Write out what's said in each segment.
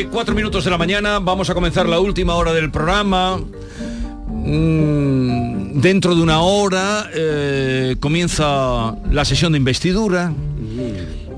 11, 4 minutos de la mañana, vamos a comenzar la última hora del programa. Mm, dentro de una hora eh, comienza la sesión de investidura.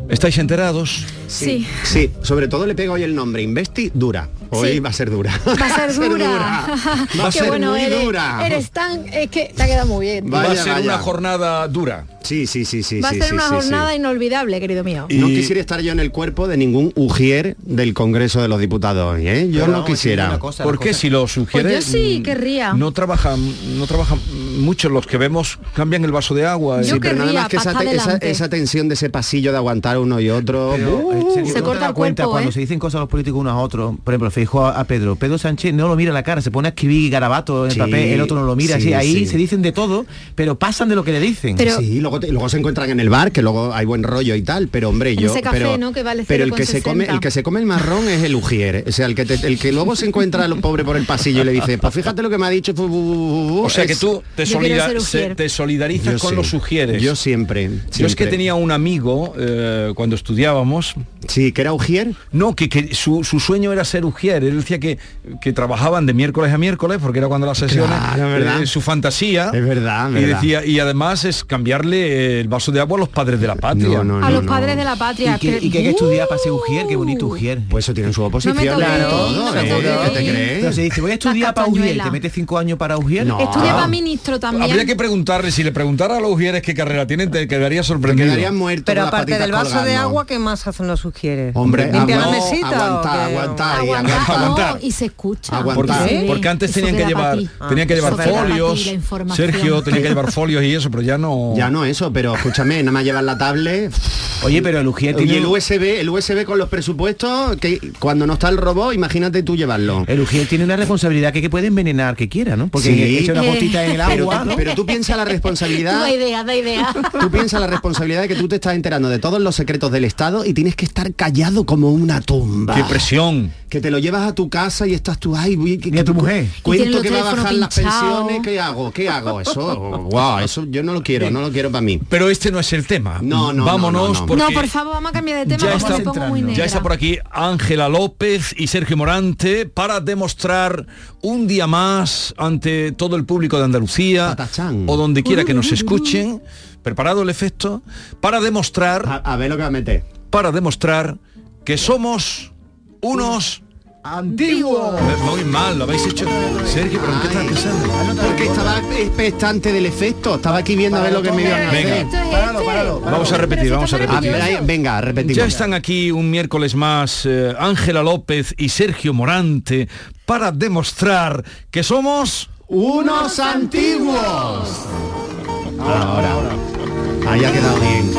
¿Estáis enterados? Sí. Sí, sobre todo le pega hoy el nombre, Investidura. Hoy Sí. va a ser dura. Va a ser dura. Va a ser bueno, muy eres, dura. eres tan... Es que te ha quedado muy bien. Va a ser vaya. una jornada dura. Sí, sí, sí, sí. Va a sí, ser sí, una sí, sí. jornada inolvidable, querido mío. No quisiera estar yo en el cuerpo de ningún ujier del Congreso de los Diputados, ¿eh? Yo no quisiera. ¿Por qué si lo sugiere? Pues yo sí mm, querría. No trabajan, no trabajan muchos los que vemos cambian el vaso de agua. Yo y- Pero nada más que esa, esa, tensión de ese pasillo de aguantar uno y otro. Pero, eh, ¡uh! Se ¿tú no corta el cuenta cuerpo, cuando ¿eh? se dicen cosas a los políticos unos a otros, por ejemplo, fijo a, a Pedro. Pedro Sánchez no lo mira a la cara, se pone a escribir garabato en el papel, el otro no lo mira, sí, así, ahí sí. se dicen de todo, pero pasan de lo que le dicen. Pero- sí, luego, te- luego se encuentran en el bar, que luego hay buen rollo y tal, pero hombre, yo. ese café, pero, ¿no? Que vale pero el que se come, 0,60. el que se come el marrón es el ujier. O sea, el que te- el que luego se encuentra a los pobres por el pasillo y le dice, pues fíjate lo que me ha dicho. O sea que tú te, se- solidarizas Yo con sí. los sugieres. Yo siempre, Yo es que siempre. tenía un amigo eh, cuando estudiábamos, Sí, que era ujier. no, que, que su, su sueño era ser ujier. Él decía que, que trabajaban de miércoles a miércoles, porque era cuando las sesiones, Claro, eh, su fantasía. Es verdad, Y verdad. decía, y además es cambiarle el vaso de agua a los padres de la patria. No, no, A los no. padres de la patria. y que, y que hay que estudiar para ser ujier, qué bonito ujier. Pues eso tienen su oposición. Toquéis. ¿Qué te crees? Pero se dice, voy a estudiar para ujier, te metes cinco años para ujier. No. Estudia para ministro también. Habría que preguntarle, si le preguntara a los ujieres qué carrera tienen, te quedaría Te sorprendido. quedarían muertos Pero aparte del vaso de agua, ¿qué más hacen los sugieres? Hombre, ¿Limpiar la agua- mesita qué? Aguantar y Aguantar, se escucha. Aguantar. Porque, Sí, porque antes eso tenían que llevar tenían que llevar folios. Sergio tenía que llevar folios y eso pero ya no Ya no eso, pero escúchame, nada más llevar la tablet. Oye, pero el ujier Y tiene... el USB, el USB con los presupuestos, que cuando no está el robot, imagínate tú llevarlo. El ujier tiene una responsabilidad que, que puede envenenar que quiera, ¿no? Porque Sí. echa una Eh, gotita en el Pero, agua, ¿no? pero tú piensas la responsabilidad. da idea, da idea. Tú piensas la responsabilidad de que tú te estás enterando de todos los secretos del Estado y tienes que estar callado como una tumba. qué presión Que te lo llevas a tu casa y estás tú, ay, que, Ni a tu mujer. Y Cuento que va a bajar las pensiones, ¿qué hago? ¿Qué hago? Eso, wow, eso yo no lo quiero, no lo quiero para mí. pero este no es el tema No, no, vámonos no, no, no. No, por favor, vamos a cambiar de tema Ya está me pongo muy entrando. negra. ya está por aquí Ángela López y Sergio Morante para demostrar un día más ante todo el público de Andalucía Patachán. o donde quiera que nos escuchen preparado el efecto para demostrar A, a ver lo que va a meter. para demostrar que somos unos ¡Antiguo! muy mal lo habéis hecho Sergio pero ¿en qué estás pensando? Porque estaba expectante del efecto, estaba aquí viendo a ver lo que me iban a Venga. hacer. Esto es Páralo, páralo, páralo. Vamos a repetir, vamos a repetir. venga, repetimos. Ya están aquí un miércoles más eh, Ángela López y Sergio Morante para demostrar que somos unos antiguos. Ahora, ahora. Ahí ha quedado bien.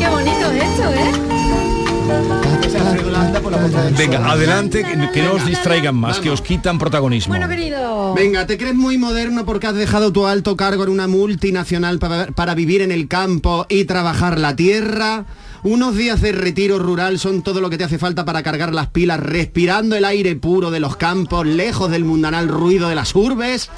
Qué bonito es esto, ¿eh? Venga, adelante, que, no os distraigan más, que os quitan protagonismo. Bueno, querido. Venga, ¿te crees muy moderno porque has dejado tu alto cargo en una multinacional para, para vivir en el campo y trabajar la tierra? Unos días de retiro rural son todo lo que te hace falta para cargar las pilas, respirando el aire puro de los campos, lejos del mundanal ruido de las urbes.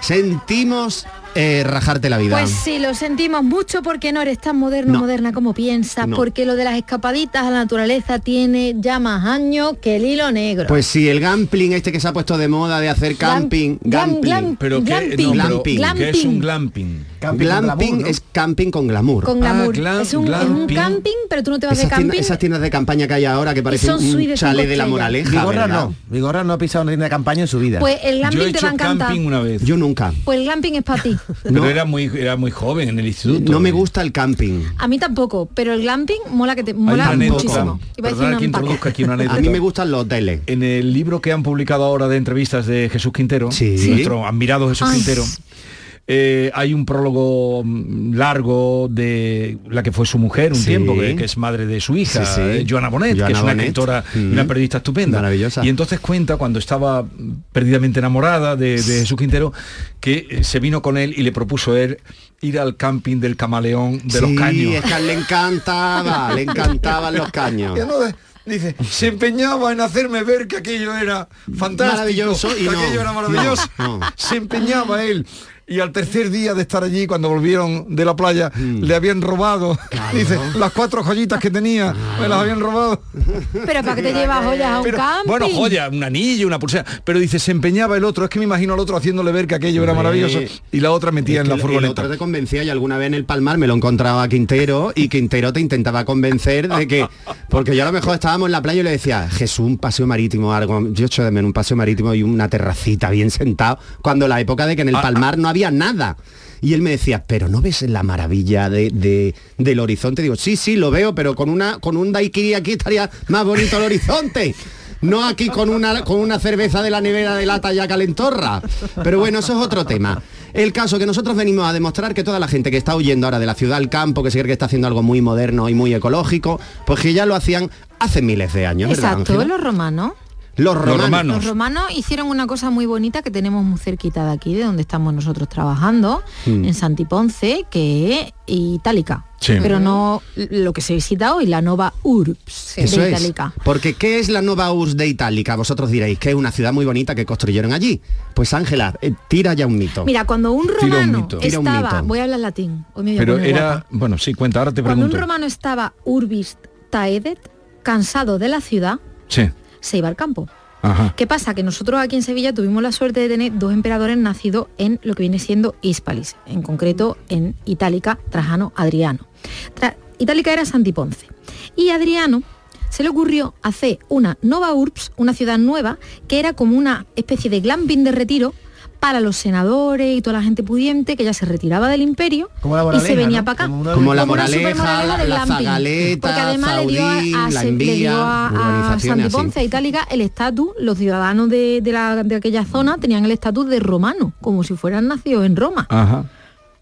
Sentimos eh, rajarte la vida. Pues sí, lo sentimos mucho porque no eres tan moderno, No. moderna como piensas, No. porque lo de las escapaditas a la naturaleza tiene ya más años que el hilo negro. Pues sí, el gampling este que se ha puesto de moda de hacer camping, pero glamping. no, pero Glamping. ¿qué es un glamping? Camping glamping glamour, ¿no? es camping con glamour. con Ah, glamour. glam- es, un, es un glamping. camping, pero tú no te vas esas, de tiendas, camping. esas tiendas de campaña que hay ahora que parecen son un de chalet de la moraleja. Vigorra no. Vigorra no ha pisado una tienda de campaña en su vida. Pues el Yo glamping he te hecho va a encantar. camping una vez, Yo nunca. Pues el glamping es para ti. pero No. era muy era muy joven en el instituto. No me gusta el camping. A mí tampoco, pero el glamping mola que te mola muchísimo. Iba a decir que aquí una mí me gustan los hoteles. En el libro que han publicado ahora de entrevistas de Jesús Quintero, Sí. nuestro admirado Jesús Ay. Quintero, eh, hay un prólogo mm, largo de la que fue su mujer un Sí. tiempo, que, que es madre de su hija, Sí, sí. eh, Joana Bonet, que Joana es una Bonet. escritora y Mm. una periodista estupenda. Maravillosa. Y entonces cuenta cuando estaba perdidamente enamorada de, de Jesús Quintero, que eh, se vino con él y le propuso él ir al camping del camaleón de los caños. es que a él le encantaba, le encantaban los caños. Dice, se empeñaba en hacerme ver que aquello era fantástico, Maravilloso, y que no, aquello era maravilloso. no, no. Se empeñaba él. Y al tercer día de estar allí, cuando volvieron de la playa, le habían robado, dice, las cuatro joyitas que tenía, me las habían robado. Pero para que te llevas joyas a un Pero, camping. bueno, joya, un anillo, una pulsera. Pero dice, se empeñaba el otro. Es que me imagino al otro haciéndole ver que aquello era maravilloso. Y la otra metía Es en la El furgoneta. otro te convencía, yo alguna vez en el Palmar me lo encontraba a Quintero y Quintero te intentaba convencer de que, porque yo a lo mejor estábamos en la playa y le decía, Jesús, un paseo marítimo, algo, yo echo de menos un paseo marítimo y una terracita bien sentado, cuando la época de que en el Ah, Palmar no había nada. Y él me decía, pero ¿no ves la maravilla de, de- del horizonte? Digo, sí, sí, lo veo, pero con una con un daiquiri aquí estaría más bonito el horizonte. No aquí con una, con una cerveza de la nevera de lata ya calentorra. Pero bueno, eso es otro tema. El caso que nosotros venimos a demostrar que toda la gente que está huyendo ahora de la ciudad al campo, que se cree que está haciendo algo muy moderno y muy ecológico, pues que ya lo hacían hace miles de años, ¿verdad, Exacto, Ángela? los romanos. Los romanos. romanos. Los romanos hicieron una cosa muy bonita que tenemos muy cerquita de aquí, de donde estamos nosotros trabajando, Mm. en Santiponce, que es Itálica. Sí. Pero no lo que se visita hoy, la Nova Urbs Eso de es. Itálica. Porque ¿qué es la Nova Urs de Itálica? Vosotros diréis que es una ciudad muy bonita que construyeron allí. Pues Ángela, eh, tira ya un mito. Mira, cuando un un romano mito. Tira un estaba, mito. voy a hablar latín, hoy me Pero era, guapa. bueno, sí, cuenta, ahora te Cuando un pregunto. romano estaba urbis taedet, cansado de la ciudad, Sí. Se iba al campo. Ajá. ¿Qué pasa? Que nosotros aquí en Sevilla tuvimos la suerte de tener dos emperadores nacidos en lo que viene siendo Hispalis, en concreto en Itálica, Trajano, Adriano. Tra- Itálica era Santiponce. Y Adriano se le ocurrió hacer una Nova Urbs, una ciudad nueva, que era como una especie de glamping de retiro para los senadores y toda la gente pudiente que ya se retiraba del imperio Como la y se venía ¿no? para acá. Como una- Como la moraleja, la, de la zagaleta, Porque además le dio a, a- la se- le dio envía, a- a a así. Itálica, el estatus, los ciudadanos de, de la- de aquella zona tenían el estatus de romano, como si fueran nacidos en Roma. Ajá.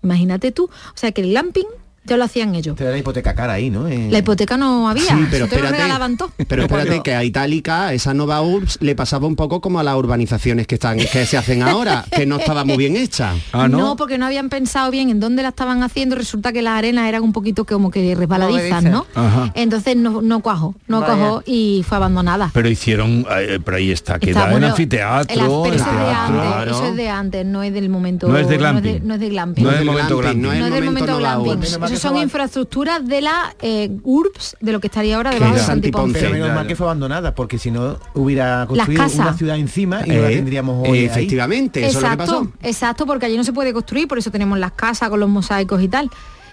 Imagínate tú. O sea que el glamping ya lo hacían ellos. Te da la hipoteca cara ahí, ¿no? Eh, La hipoteca no había, Sí, pero te lo espérate, regalaban todo. pero espérate que a Itálica, esa Nova Urbs, le pasaba un poco como a las urbanizaciones que están que se hacen ahora, que no estaba muy bien hecha. Ah, ¿no? porque no habían pensado bien en dónde la estaban haciendo. Resulta que las arenas eran un poquito como que resbaladizas, ¿no? Ajá. Entonces no, no cuajó, no Vaya. cuajó y fue abandonada. Pero hicieron, eh, pero ahí está, que Está da en bueno, anfiteatro, el pero eso es de antes, Claro. eso es de antes, no es del momento. No es de No glamping. no es de glamping. No es del el momento glamping, no No es del momento glamping. Mal Eso son fue- infraestructuras de la eh, URBS, de lo que estaría ahora debajo de Santiponce. Pero menos Claro. mal que fue abandonada, porque si no hubiera construido casas. una ciudad encima y no la Eh, tendríamos hoy ahí. efectivamente, eso es lo que Exacto, pasó. exacto, porque allí no se puede construir, por eso tenemos las casas con los mosaicos y tal.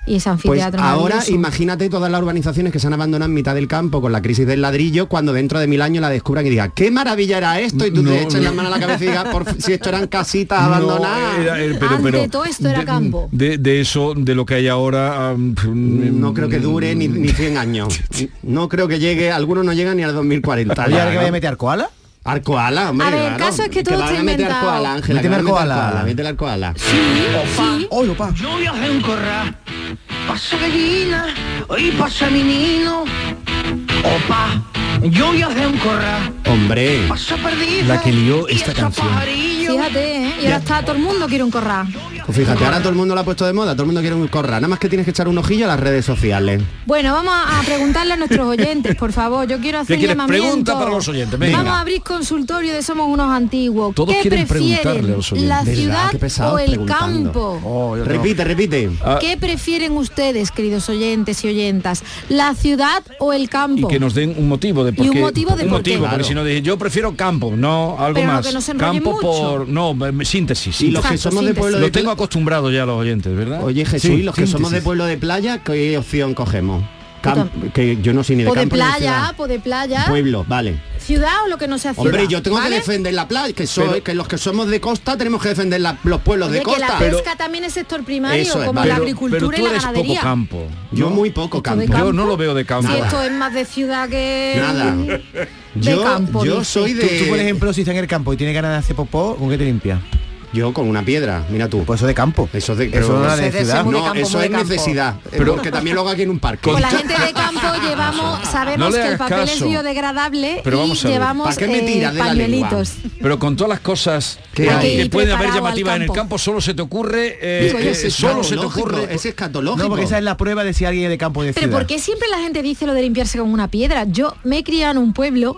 Y ese Pues anfiteatro ahora maravilloso. imagínate todas las urbanizaciones que se han abandonado en mitad del campo con la crisis del ladrillo, cuando dentro de mil años la descubran y digan, qué maravilla era esto, y tú No, te echas no. la mano a la cabeza y digas, por si esto eran casitas No, abandonadas. era- era- Ante todo esto era de, campo. De, de eso, de lo que hay ahora... um, No creo que dure ni, ni 100 años. No creo que llegue, algunos no llegan ni al 2040. Oye, ya, ahora que ¿no? vaya a meter koala. Arcoala, hombre. A ver, el caso es que todo van está a meter inventado. Arcoala, Ángela. Méteme que van a meter Arcoala. Arcoala, métele Arcoala. ¡Oye, opa! Yo viajé en corral, pasa gallina y pasa menino. Opa, yo viajé en corral, Hombre. pasa perdiz. La que lió y esta canción. Fíjate, ¿eh? Y ahora está todo el mundo quiere un corral. Pues fíjate, ahora todo el mundo lo ha puesto de moda, todo el mundo quiere un corral. Nada más que tienes que echar un ojillo a las redes sociales. Bueno, vamos a preguntarle a nuestros oyentes, por favor. Yo quiero hacer ¿Qué quieres? llamamiento. Pregunta para los oyentes, venga. Vamos a abrir consultorio de Somos Unos Antiguos. Todos ¿Qué quieren preguntarle a prefieren? los oyentes. ¿La ciudad Qué o el campo? Oh, no. Repite, repite. Ah, ¿Qué prefieren ustedes, queridos oyentes y oyentas? ¿La ciudad o el y campo? que nos den un motivo de por Y un qué- motivo de un por qué. motivo, Claro. porque si no dije yo prefiero campo, no algo Pero no, más. que no se campo mucho. por no, eh, síntesis. Y los que somos de pueblo Lo tengo acostumbrado ya a los oyentes, ¿verdad? Oye Jesús, y los que somos de pueblo de playa, ¿qué opción cogemos? Que yo no soy ni de O de campo ni de playa, ciudad. de playa. Pueblo, vale. Ciudad o lo que no sea ciudad. Hombre, yo tengo ¿vale? que defender la playa, que soy, Pero- que los que somos de costa tenemos que defender la- los pueblos Oye, de que la costa. pesca también es sector primario, es, como la pero, agricultura pero tú y la eres ganadería. poco campo. yo muy poco campo. Yo no lo veo de campo. Si esto es más de ciudad que Nada. de Yo, campo. yo soy Tú, de tú, por ejemplo, si estás en el campo y tienes ganas de hacer popó, ¿con qué te limpias? Yo con una piedra, mira tú. Pues eso de campo. Eso de, Eso no ciudad. No, campo, eso es campo. necesidad. Pero- porque también lo hago aquí en un parque. Con la gente de campo llevamos, sabemos No que el papel es caso. biodegradable Pero y vamos a ver, llevamos ¿para qué me eh, tiras de la. Pero con todas las cosas ¿Qué que, hay? que pueden haber llamativas en el campo. solo se te ocurre, eh, Digo eh, solo se te ocurre. Es escatológico. No, porque esa es la prueba de si alguien es de campo de Pero ciudad. ¿por qué siempre la gente dice lo de limpiarse con una piedra? Yo me he criado en un pueblo,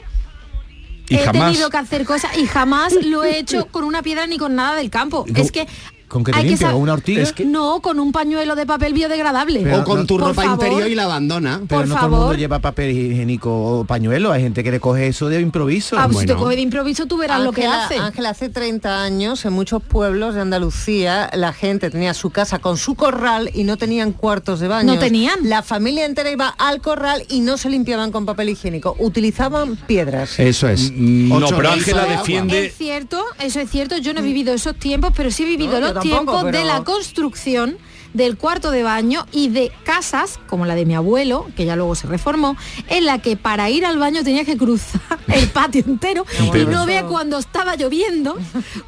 Y he jamás. tenido que hacer cosas y jamás lo he hecho con una piedra ni con nada del campo. ¿Con- Es que ¿Con qué te que limpia? sab- ¿Con una ortiga? Es que- No, con un pañuelo de papel biodegradable. o con tu ropa favor. interior y la abandona. Pero por no todo el mundo lleva papel higiénico o pañuelo. Hay gente que le coge eso de improviso. Ah, pues si te Bueno. coge de improviso tú verás lo que hace. Ángela, hace 30 años en muchos pueblos de Andalucía la gente tenía su casa con su corral y no tenían cuartos de baño. No tenían. La familia entera iba al corral y no se limpiaban con papel higiénico, utilizaban piedras. Eso es. Mm, No, pero Ángela defiende. Es cierto, eso es cierto, yo no he vivido esos tiempos, pero sí he vivido No, los tampoco, tiempos de pero- la construcción del cuarto de baño y de casas, como la de mi abuelo, que ya luego se reformó, en la que para ir al baño tenía que cruzar el patio entero y no vea cuando estaba lloviendo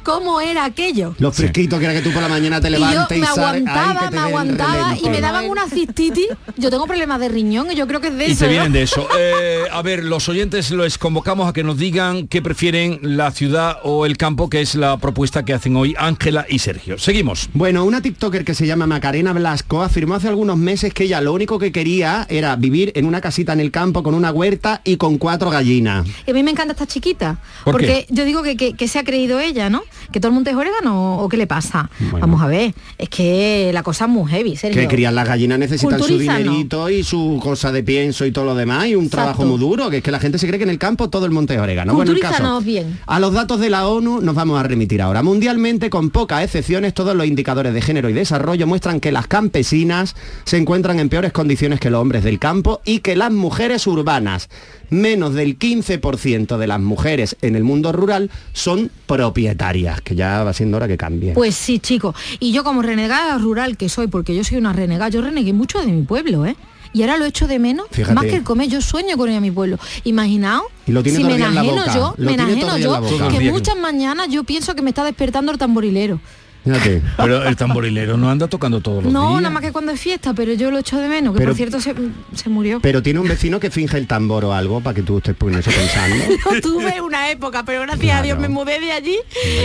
cómo era aquello. Lo fresquito que era que tú por la mañana te Y yo y, me aguantaba, me aguantaba y me daban una cistitis. Yo tengo problemas de riñón y yo creo que es de Y eso. te ¿no? vienen de eso. Eh, a ver, los oyentes los convocamos a que nos digan qué prefieren la ciudad o el campo, que es la propuesta que hacen hoy Ángela y Sergio. Seguimos. Bueno, una TikToker que se llama Macarena Blasco afirmó hace algunos meses que ella lo único que quería era vivir en una casita en el campo con una huerta y con cuatro gallinas. Y a mí me encanta esta chiquita, ¿Por porque yo digo que, que- que se ha creído ella, ¿no? Que todo el mundo es orégano o qué le pasa. Bueno. Vamos a ver, es que la cosa es muy heavy, Sergio. Que crían las gallinas necesitan su dinerito y su cosa de pienso y todo lo demás y un trabajo muy duro, que es que la gente se cree que en el campo todo el monte es orégano. Bueno, el caso, bien. A los datos de la ONU nos vamos a remitir ahora. Mundialmente, con pocas excepciones, todos los indicadores de género y desarrollo muestran que las campesinas se encuentran en peores condiciones que los hombres del campo y que las mujeres urbanas, menos del 15% de las mujeres en el mundo rural, son propietarias, que ya va siendo hora que cambie. Pues sí, chicos. Y yo como renegada rural que soy, porque yo soy una renegada, yo renegué mucho de mi pueblo, ¿eh? Y ahora lo echo de menos, Fíjate. más que el comer, yo sueño con ir a mi pueblo. Imaginaos, Y lo tiene si me todavía en la enajeno boca, yo, lo me enajeno yo, que muchas mañanas yo pienso que me está despertando el tamborilero. Fíjate. Pero el tamborilero no anda tocando todos los No, días. nada más que cuando es fiesta, pero yo lo echo de menos, que Pero- por cierto se, se murió. Pero tiene un vecino que finge el tambor o algo para que tú estés poniendo eso pensando. No tuve una época, pero gracias a Dios me mudé de allí.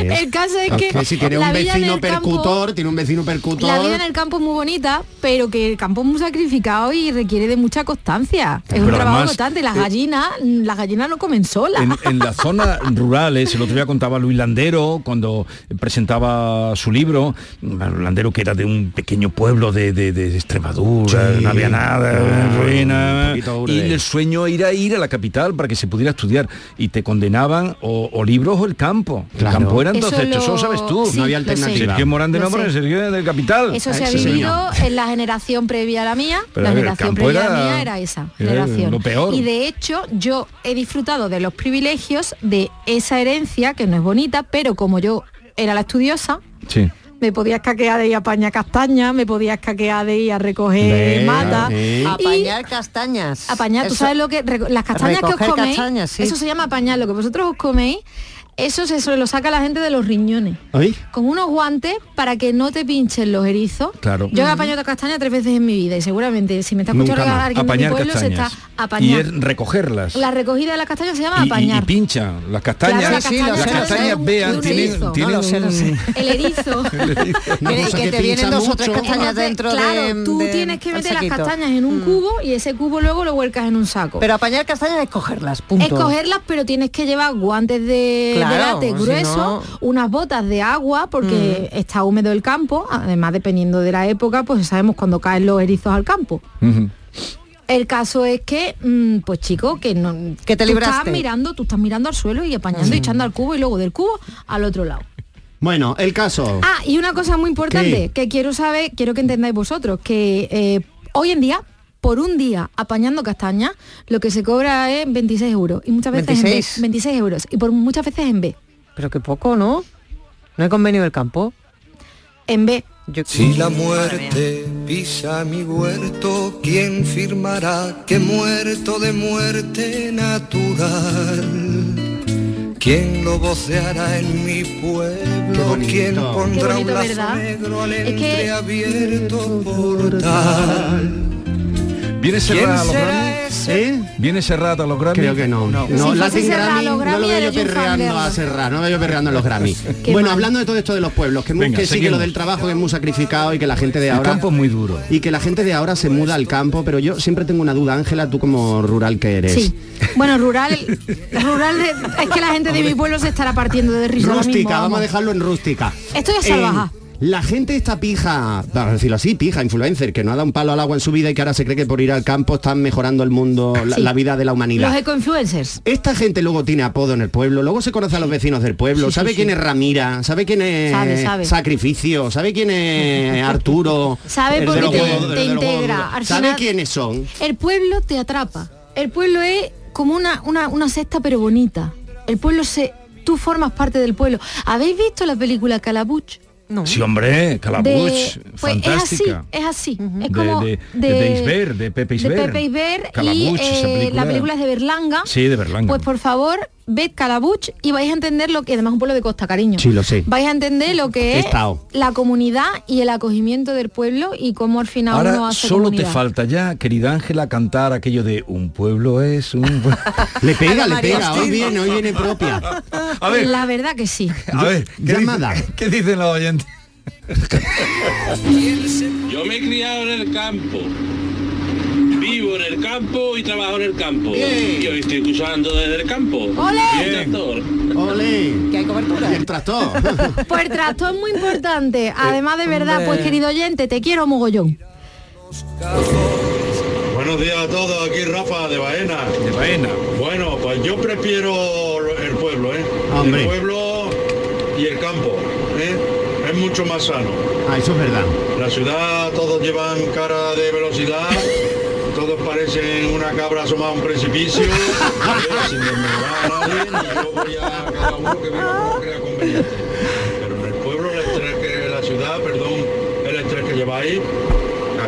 ¿Ves? El caso es que, Que si tiene la un vecino el campo- percutor, tiene un vecino percutor. La vida en el campo es muy bonita, pero que el campo es muy sacrificado y requiere de mucha constancia. Es un trabajo además, constante. Las eh, gallinas, las gallinas no comen solas. En, en las zonas rurales, el otro día contaba Luis Landero cuando presentaba su libro, Landero que era de un pequeño pueblo de, de- de Extremadura, Sí. no había nada, Ah, ruina, y el sueño era ir a la capital para que se pudiera estudiar y te condenaban o, o libros o el campo. Claro. El campo era Eso entonces, lo- eso lo sabes tú. sí, No había alternativa. Sergio Morán de. Sergio del capital. Eso se ha Ese vivido en la generación previa a la mía. Pero la generación previa a la era- mía era esa era generación. lo peor. Y de hecho, yo he disfrutado de los privilegios de esa herencia, que no es bonita, pero como yo era la estudiosa, Sí. me podía escaquear de ir a paña castaña, me podía escaquear de ir a recoger Ve, mata. y- Apañar castañas. Apañar, tú Eso- sabes lo que las castañas que os coméis, castañas, sí. eso se llama apañar, lo que vosotros os coméis, eso se, se lo saca la gente de los riñones. Ay, Con unos guantes para que no te pinchen los erizos. Claro. Yo he apañado castaña tres veces en mi vida y seguramente si me está escuchando alguien de mi Apañar pueblo se castañas. está Y apañando. es recogerlas. La recogida de las castañas se llama y, y- apañar. y pinchan las castañas Claro, la las castañas vean tienen, El erizo. Que- te vienen dos o tres castañas dentro claro, de- tú de- tienes que meter las castañas en un cubo y ese cubo luego lo vuelcas en un saco. Pero apañar castañas es cogerlas, punto. Escogerlas, pero tienes que llevar guantes de, de Claro, si no- unas botas de agua, porque está húmedo el campo, además dependiendo de la época, pues sabemos cuando caen los erizos al campo. El caso es que, mm, pues chico, que no Que te tú libraste. estás mirando, tú estás mirando al suelo y apañando y echando al cubo y luego del cubo al otro lado. Bueno, el caso. Ah, y una cosa muy importante ¿Qué? que quiero saber, quiero que entendáis vosotros, que eh, hoy en día, por un día apañando castañas, lo que se cobra es 26 euros. Y muchas veces 26. en B. 26 euros. Y por muchas veces en B. Pero que poco, ¿no? No hay convenio del campo. En B. Yo- Si la muerte pisa mi huerto, ¿quién firmará que muerto de muerte natural? ¿Quién lo voceará en mi pueblo? ¿Quién pondrá un lazo ¿verdad? negro al Es que- entreabierto portal? ¿Viene ¿Quién cerrada a los será Grammy? ese? ¿Eh? ¿Viene cerrada a los Grammy? Creo que no. No, Si fuese Latin Grammy, los no lo veo yo perreando a. Serrat, no lo veo yo perreando en los Grammy. Qué bueno, mal. hablando de todo esto de los pueblos, que, mu- Venga, que sí que lo del trabajo que es muy sacrificado y que la gente de El ahora campo es muy duro. y que la gente de ahora se muda al campo, pero yo siempre tengo una duda, Ángela, tú como rural que eres. Sí. Bueno, rural, rural de- es que la gente de mi pueblo se estará partiendo de risa Rústica, mismo, vamos a dejarlo en rústica. Esto ya es Eh, salvaja. La gente esta pija, vamos a decirlo así, pija, influencer, que no ha dado un palo al agua en su vida y que ahora se cree que por ir al campo están mejorando el mundo, la, Sí. la vida de la humanidad. Los ecoinfluencers. Esta gente luego tiene apodo en el pueblo, luego se conoce a los vecinos del pueblo, Sí, sabe sí. quién es Ramira, sabe quién es Sabe, sabe. Sacrificio, sabe quién es Arturo. Sabe porque te- integra. duros. Al Sabe final- quiénes son. El pueblo te atrapa. El pueblo es como una, una, una cesta pero bonita. El pueblo se... Tú formas parte del pueblo. ¿Habéis visto la película Calabuch? No. Sí, hombre, Calabuch, De- pues fantástica. Es así, es así. Es De- como de- de Isbert, de Pepe Isbert. De Pepe Isbert y Calabuch, esa eh, película. la película es de Berlanga. Sí, de Berlanga. Pues por favor, ved Calabuch y vais a entender lo que, además es un pueblo de costa, cariño. Sí, lo sé. Vais a entender lo que es estado. la comunidad y el acogimiento del pueblo y cómo al final uno Ahora hace solo comunidad. te falta ya, querida Ángela, cantar aquello de un pueblo es un pueblo. Le pega, le pega, hoy viene, hoy viene propia. A ver, La verdad que sí. A ver, ¿qué, Llamada. dice- ¿qué dicen los oyentes? Yo me he criado en el campo. En el campo y trabajo en el campo. Bien. Y hoy estoy escuchando desde el campo. ¡Ole! Ole. Que hay cobertura. Y el tractor. Pues el tractor es muy importante. Además de verdad, pues querido oyente, te quiero mogollón. Buenos días a todos, aquí Rafa de Baena. de Baena. Bueno, pues yo prefiero el pueblo, ¿eh? Hombre. El pueblo y el campo, ¿eh? Es mucho más sano. Ah, eso es verdad. La ciudad todos llevan cara de velocidad, todos parecen una cabra asomada a un precipicio, sin desmejorar a nadie, ni yo voy a cada uno que viva como crea conveniente. Pero en el pueblo el estrés que la ciudad, perdón, el estrés que lleváis,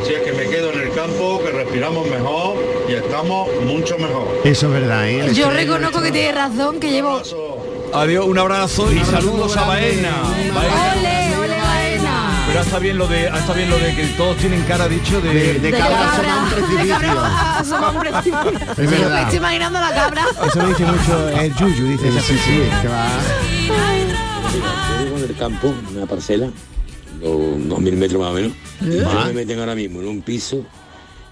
así es que me quedo en el campo, que respiramos mejor y estamos mucho mejor. Eso es verdad, ¿eh? Yo reconozco que tienes razón, que llevo... Adiós, un abrazo y Saludos a Baena. Baena. Pero está bien lo de, está bien lo de que todos tienen cara dicho de, De, de cabra cabra asomada a un precipicio. Es Me verdad. estoy imaginando la cabra. Eso lo dice mucho el Yuyu, dice esa Sí, sí, expresión. que va. Yo vivo en el campo, una parcela, dos, mil metros más o menos. Y yo me meten ahora mismo en un piso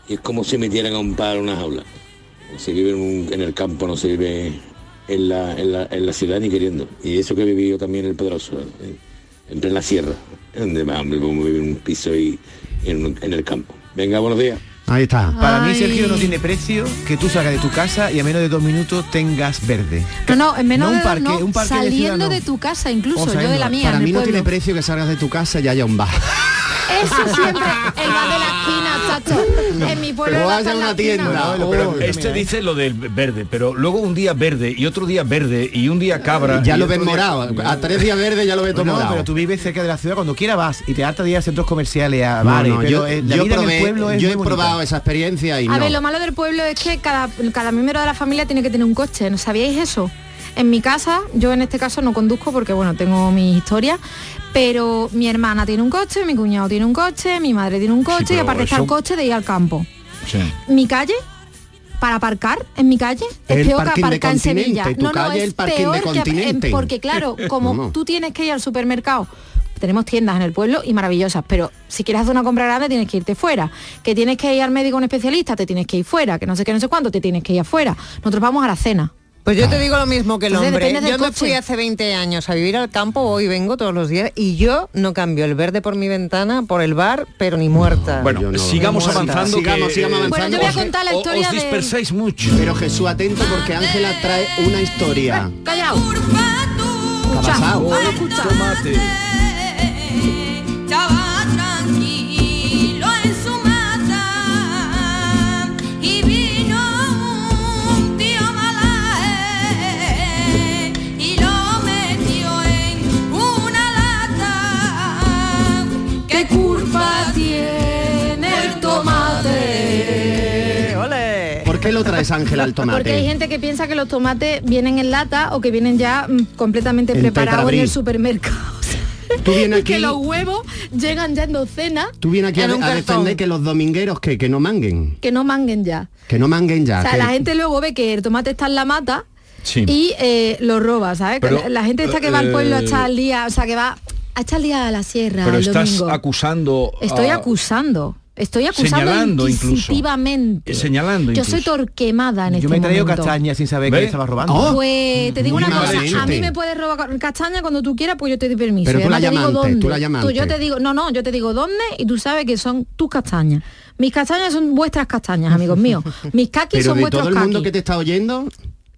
y es como si metieran a un par una jaula. Se vive en, un- en el campo, no se vive en la, en, la, en la ciudad ni queriendo. Y eso que he vivido también en el Pedroso, en, en plena sierra, donde más hombre, vivir en un piso y en, un- en el campo. Venga, buenos días. Ahí está. Para mí. Sergio, no tiene precio que tú salgas de tu casa y a menos de dos minutos tengas verde. No, no, en menos No un de no, un parque de saliendo ciudad, no. de tu casa, incluso, O yo de la mía, Para en mí el no pueblo. tiene precio que salgas de tu casa y haya un bar. Eso siempre, el bar de la chacho. En mi pueblo Pero vaya a una tienda. No, pero- Este dice lo del verde, pero luego un día verde y otro día verde y un día cabra. ya lo ves día- morado. A tres días verdes ya lo ves todo No, morado. pero tú vives cerca de la ciudad, cuando quieras vas y te harta de ir a centros comerciales, a bares, no, yo, eh, la yo vida en el pueblo es yo muy he bonita. probado esa experiencia y A no. ver, lo malo del pueblo es que cada, cada miembro de la familia tiene que tener un coche, ¿no sabíais eso? En mi casa, yo en este caso no conduzco porque bueno, tengo mis historias, pero mi hermana tiene un coche, mi cuñado tiene un coche, mi madre tiene un coche y aparte está eso- el coche de ir al campo. Sí. Mi calle para aparcar en mi calle es El peor que aparcar en Sevilla. No, no, es el peor de que- porque claro, como tú tienes que ir al supermercado, tenemos tiendas en el pueblo y maravillosas, pero si quieres hacer una compra grande tienes que irte fuera. Que tienes que ir al médico un especialista, te tienes que ir fuera. Que no sé qué, no sé cuánto, te tienes que ir afuera. Nosotros vamos a la cena. Pues yo te digo lo mismo que el Entonces, hombre. Yo me fui hace 20 años a vivir al campo, hoy vengo todos los días y yo no cambio el verde por mi ventana, por el bar, pero ni muerta. Bueno, no- sigamos Muerta. avanzando. Sigamos, que, sigamos avanzando. Bueno, yo voy a os- contar la historia os dispersáis mucho. Pero Jesús, atento porque Ángela trae una historia. Callao. ¿Qué ha pasado? Tomate. Lo traes, Ángela, al tomate? Porque hay gente que piensa que los tomates vienen en lata o que vienen ya mm, completamente En preparados en el supermercado. Tú vienes y que aquí- los huevos llegan ya en docena Tú vienes aquí a, a defender que los domingueros que, que no manguen. que no manguen ya. Que no manguen ya. o sea, que- la gente luego ve que el tomate está en la mata Sí. y eh, lo roba, ¿sabes? Pero, la, la gente está que va al pueblo a echar al día, o sea, que va a echar al día a la sierra Pero el estás domingo. acusando... Estoy a- acusando. Estoy acusando Señalando incluso. inquisitivamente. Eh, señalando Yo soy torquemada en Yo este me he traído momento. castañas sin saber que ¿Ve? estaba robando. Oh. Pues te digo una cosa, a mí me puedes robar castaña cuando tú quieras, pues yo te doy permiso. Pero Y tú la además te digo dónde. tú la llamante. yo te digo, no, no, yo te digo dónde y tú sabes que son tus castañas. Mis castañas son vuestras castañas, amigos míos. Mis caquis Pero son de vuestros todo el mundo caquis. que te está oyendo,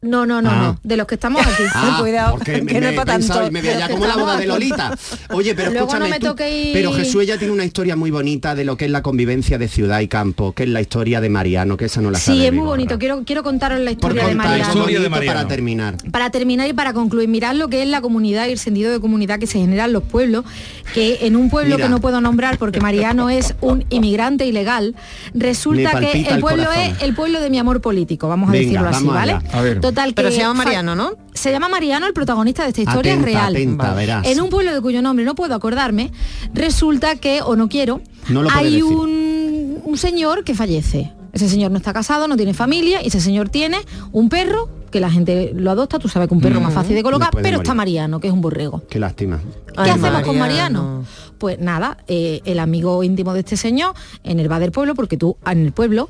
No, no, no, Ah. no, de los que estamos aquí. Ah, Cuidado, porque me, que no me es para tanto. y me veía De ya como la boda de. Lolita. Oye, pero Luego no escúchame me tú, toque ir- pero Jesús ella tiene una historia muy bonita de lo que es la convivencia de ciudad y campo, que es la historia de Mariano, que esa no la Sí, sabe es muy bonito. Quiero, quiero contaros la Por historia de Mariano. eso bonito para terminar. Para terminar y para concluir, mirad lo que es la comunidad y el sentido de comunidad que se genera en los pueblos, que en un pueblo Mira. que no puedo nombrar porque Mariano es un inmigrante ilegal, resulta que el el pueblo corazón. es el pueblo de mi amor político, vamos a Venga, decirlo así, vamos ¿vale? allá. A ver. Total que Pero se llama Mariano, ¿no? Se llama Mariano, el protagonista de esta historia Atenta, real. atenta, verás. En un pueblo de cuyo nombre no puedo acordarme, resulta que, o no quiero, No hay un, un señor que fallece. Ese señor no está casado, no tiene familia, y ese señor tiene un perro, que la gente lo adopta, tú sabes que un perro es más fácil de colocar, pero morir. está Mariano, que es un borrego. Qué lástima. ¿Qué hacemos con Mariano? Pues nada, eh, el amigo íntimo de este señor en el bar del pueblo, porque tú en el pueblo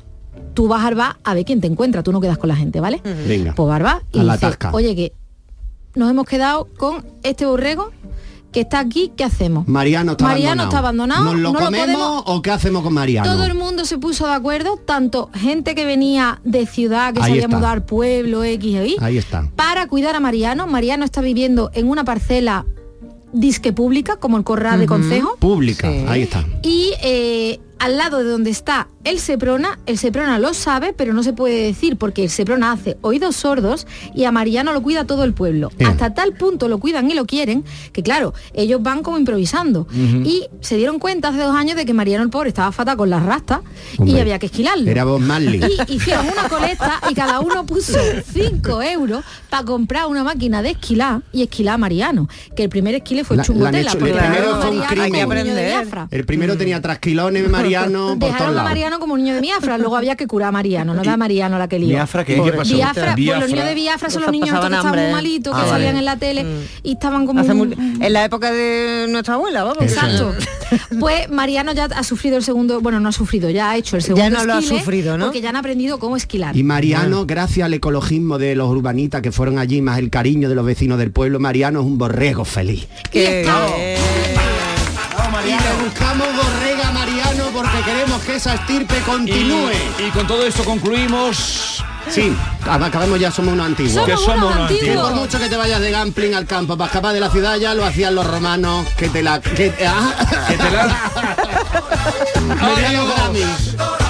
tú vas al bar a ver quién te encuentra, tú no quedas con la gente, ¿vale? Venga. Pues vas al bar y A la dices, tasca. oye que nos hemos quedado con este borrego que está aquí, ¿qué hacemos? Mariano está Mariano abandonado. está abandonado, ¿Nos lo no lo comemos podemos- o qué hacemos con Mariano? Todo el mundo se puso de acuerdo, tanto gente que venía de ciudad, que Ahí se había está. mudado al pueblo, X Y, Ahí está. para cuidar a Mariano. Mariano está viviendo en una parcela disque pública, como el corral de concejo. Pública, ahí está. Y eh, al lado de donde está el Seprona, el Seprona lo sabe, pero no se puede decir porque el Seprona hace oídos sordos y a Mariano lo cuida todo el pueblo. Bien. Hasta tal punto lo cuidan y lo quieren que claro, ellos van como improvisando. Y se dieron cuenta hace dos años de que Mariano el pobre estaba fatal con las rastas y había que esquilarlo. era Bob Marley. Y hicieron una colecta y cada uno puso 5 euros para comprar una máquina de esquilar y esquilar a Mariano. Que el primer esquile fue La- la chungotela. porque el primero fue un crimen. El primero tenía trasquilones, Mariano, por todos Dejaron a lados. Mariano como un niño de Biafra, luego había que curar a Mariano, no era Mariano la que lió. ¿Biafra qué? ¿Qué pasó? Biafra, pues los niños de Biafra son los niños que estaban muy malitos, que Ah, salían vale. en la tele y estaban como... Hace un- muy- en la época de nuestra abuela, vamos. Exacto. Pues Mariano ya ha sufrido el segundo, bueno, no ha sufrido, ya ha hecho el segundo no lo ha sufrido, ¿no? Porque ya han aprendido cómo esquilar. Y Mariano, gracias al ecologismo de los urbanitas que fueron allí, más el cariño de los vecinos del pueblo, Mariano es un borrego feliz. Que- Y le buscamos Queremos que esa estirpe continúe. Y, y con todo esto concluimos. Sí, acabamos ya, somos unos antiguos. Somos Que somos unos unos antiguos. Que por mucho que te vayas de gambling al campo para escapar de la ciudad, ya lo hacían los romanos, que te la... Que, ah. Que te la...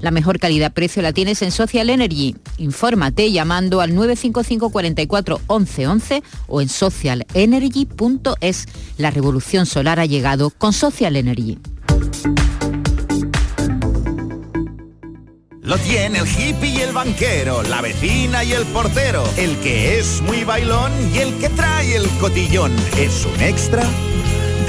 La mejor calidad-precio la tienes en Social Energy. Infórmate llamando al 955 44 11 11 o en socialenergy.es. La revolución solar ha llegado con Social Energy. Lo tiene el hippie y el banquero, la vecina y el portero, el que es muy bailón y el que trae el cotillón. ¿Es un extra?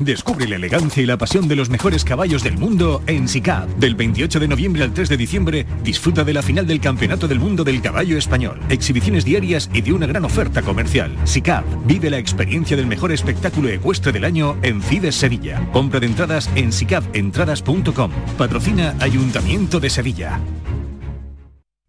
Descubre la elegancia y la pasión de los mejores caballos del mundo en SICAP. Del 28 de noviembre al 3 de diciembre, disfruta de la final del Campeonato del Mundo del Caballo Español. Exhibiciones diarias y de una gran oferta comercial. SICAP. Vive la experiencia del mejor espectáculo ecuestre del año en Fides Sevilla. Compra de entradas en sicapentradas.com. Patrocina Ayuntamiento de Sevilla.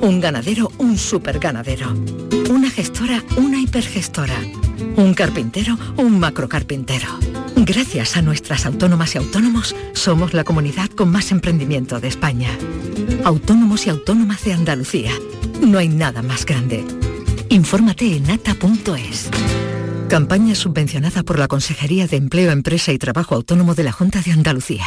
Un ganadero, un superganadero. Una gestora, una hipergestora. Un carpintero, un macrocarpintero. Gracias a nuestras autónomas y autónomos, somos la comunidad con más emprendimiento de España. Autónomos y autónomas de Andalucía. No hay nada más grande. Infórmate en ata.es. Campaña subvencionada por la Consejería de Empleo, Empresa y Trabajo Autónomo de la Junta de Andalucía.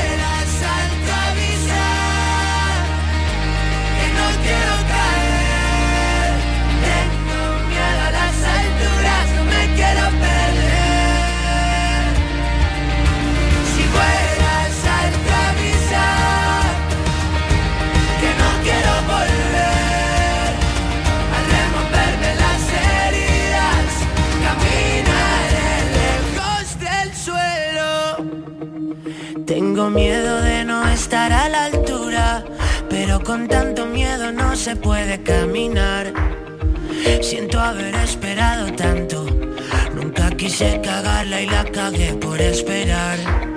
Puede caminar. Siento haber esperado tanto, nunca quise cagarla y la cagué por esperar.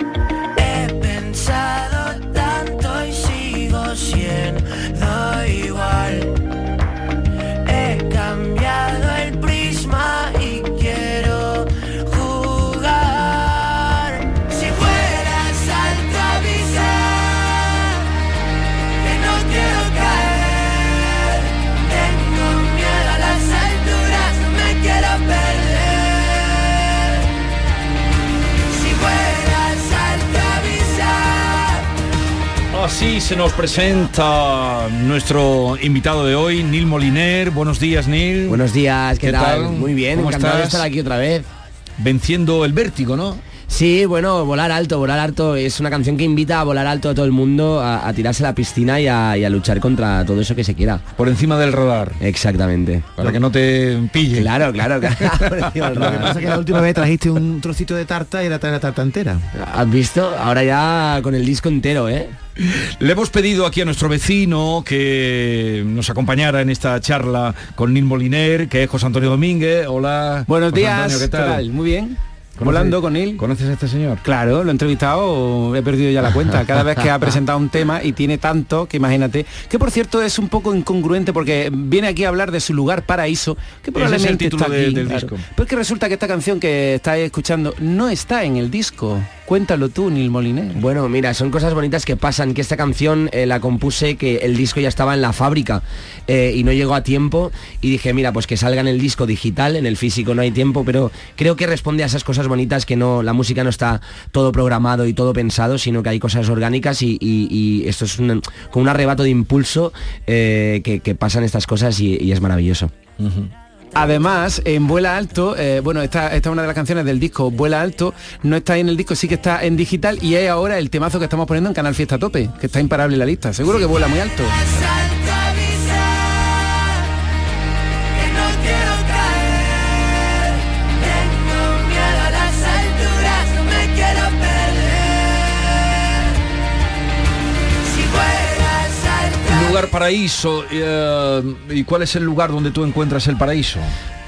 Así se nos presenta nuestro invitado de hoy, Neil Moliner. Buenos días, Neil. Buenos días, ¿qué, tal? Muy bien, ¿Cómo encantado de estás? estar aquí otra vez. Venciendo el vértigo, ¿no? Sí, bueno, volar alto, volar alto es una canción que invita a volar alto a todo el mundo, a, a tirarse a la piscina y a, y a luchar contra todo eso que se quiera. Por encima del radar. Exactamente. Para que no te pille. Claro, claro, claro. Lo que pasa es que la última vez trajiste un trocito de tarta y era la tarta entera. ¿Has visto? Ahora ya con el disco entero, ¿eh? Le hemos pedido aquí a nuestro vecino que nos acompañara en esta charla con Neil Moliner, que es José Antonio Domínguez. Hola. Buenos José días, Antonio, ¿qué tal? Muy bien. ¿Conoces- Volando con él. ¿Conoces a este señor? Claro, lo he entrevistado, he perdido ya la cuenta. Cada vez que ha presentado un tema y tiene tanto que imagínate, que por cierto es un poco incongruente porque viene aquí a hablar de su lugar paraíso, que probablemente es el título está de- aquí, del claro. disco. Pero es que resulta que esta canción que estáis escuchando no está en el disco. Cuéntalo tú, Nil Moliner. Bueno, mira, son cosas bonitas que pasan, que esta canción eh, la compuse, que el disco ya estaba en la fábrica eh, y no llegó a tiempo y dije, mira, pues que salga en el disco digital, en el físico no hay tiempo, pero creo que responde a esas cosas bonitas que no, la música no está todo programado y todo pensado, sino que hay cosas orgánicas y, esto es un, como un arrebato de impulso eh, que, pasan estas cosas y, es maravilloso. Además, en Vuela Alto, eh, bueno, esta, esta es una de las canciones del disco Vuela Alto, no está ahí en el disco, sí que está en digital y es ahora el temazo que estamos poniendo en Canal Fiesta Tope, que está imparable en la lista. Seguro que vuela muy alto. Paraíso. eh, ¿Y cuál es el lugar donde tú encuentras el paraíso?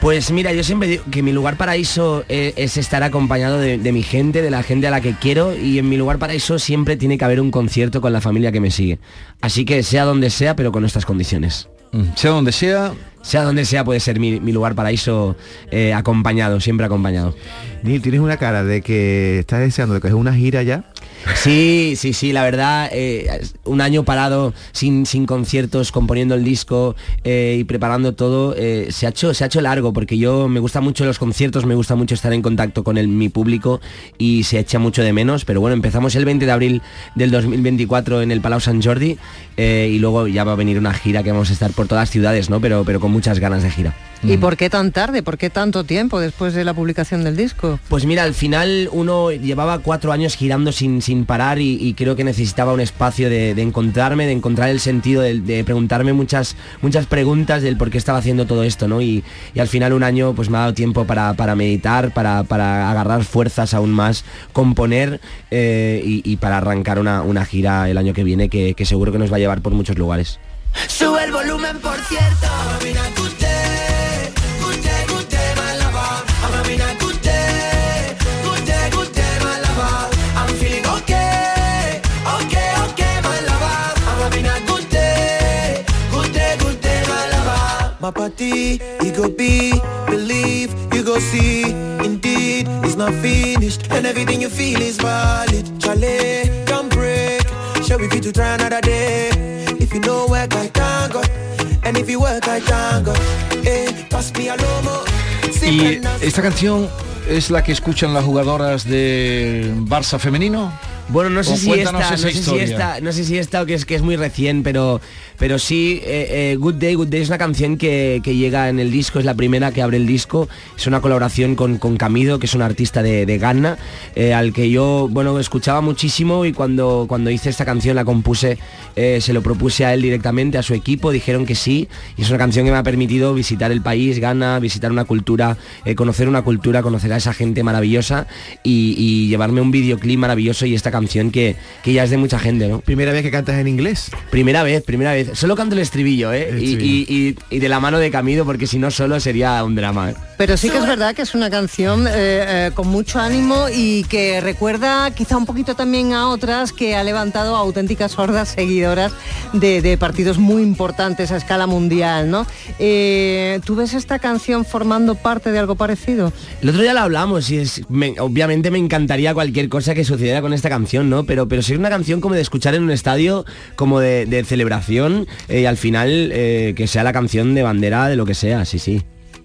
Pues mira, yo siempre digo que mi lugar paraíso eh, es, estar acompañado de, de mi gente, de la gente a la que quiero y en mi lugar paraíso siempre tiene que haber un concierto con la familia que me sigue. Así que sea donde sea, pero con estas condiciones. Sea donde sea. Sea donde sea puede ser mi, mi lugar paraíso eh, acompañado, siempre acompañado. Neil, tienes una cara de que estás deseando de coger una gira ya. Sí, sí, sí, la verdad, eh, un año parado sin, sin conciertos, componiendo el disco eh, y preparando todo, eh, se, ha hecho, se ha hecho largo porque yo me gusta mucho los conciertos, me gusta mucho estar en contacto con el, mi público y se echa mucho de menos, pero bueno, empezamos el 20 de abril del 2024 en el Palau Sant Jordi y luego ya va a venir una gira que vamos a estar por todas las ciudades, ¿no? Pero, pero con muchas ganas de gira. ¿Y por qué tan tarde? ¿Por qué tanto tiempo después de la publicación del disco? Pues mira, al final uno llevaba cuatro años girando sin, sin parar y, y creo que necesitaba un espacio de, de encontrarme, de encontrar el sentido, de, de preguntarme muchas, muchas preguntas del por qué estaba haciendo todo esto, ¿no? Y, y al final un año pues me ha dado tiempo para, para meditar, para, para agarrar fuerzas aún más, componer eh, y, y para arrancar una, una gira el año que viene que, que seguro que nos va a llevar por muchos lugares. Sube el volumen, por cierto. My party, you go be, believe, you go see. Indeed, it's not finished, and everything you feel is valid. Charlie, don't break. Shall we fit to try another day? If you know work, I can go. And if you work, I can go. Eh, pass me a lomo. ¿Y esta canción es la que escuchan las jugadoras del Barça femenino? Bueno, no sé O si esta, no sé si esta, no sé si esta o que es que es muy recién, pero pero sí, eh, eh, Good Day, Good Day es una canción que, que llega en el disco, es la primera que abre el disco, es una colaboración con, con Camido, que es un artista de, de Ghana, eh, al que yo, bueno, escuchaba muchísimo y cuando, cuando hice esta canción la compuse, se lo propuse a él directamente, a su equipo, dijeron que sí, y es una canción que me ha permitido visitar el país, Ghana, visitar una cultura, conocer una cultura, conocer a esa gente maravillosa y, y llevarme un videoclip maravilloso y esta canción que, que ya es de mucha gente, ¿no? Primera vez que cantas en inglés. Primera vez, primera vez. Solo canto el estribillo, ¿eh? El Y, y- y- y de la mano de Camido, porque si no solo sería un drama. ¿eh? Pero sí que es verdad que es una canción eh, eh, con mucho ánimo y que recuerda quizá un poquito también a otras que ha levantado a auténticas hordas seguidoras de, de partidos muy importantes a escala mundial, ¿no? Eh, ¿Tú ves esta canción formando parte de algo parecido? El otro día lo hablamos y es, me- obviamente me encantaría cualquier cosa que sucediera con esta canción, ¿no? Pero, pero si es una canción como de escuchar en un estadio, como de, de celebración, eh, y al final eh, que sea la canción de bandera de lo que sea, sí, sí.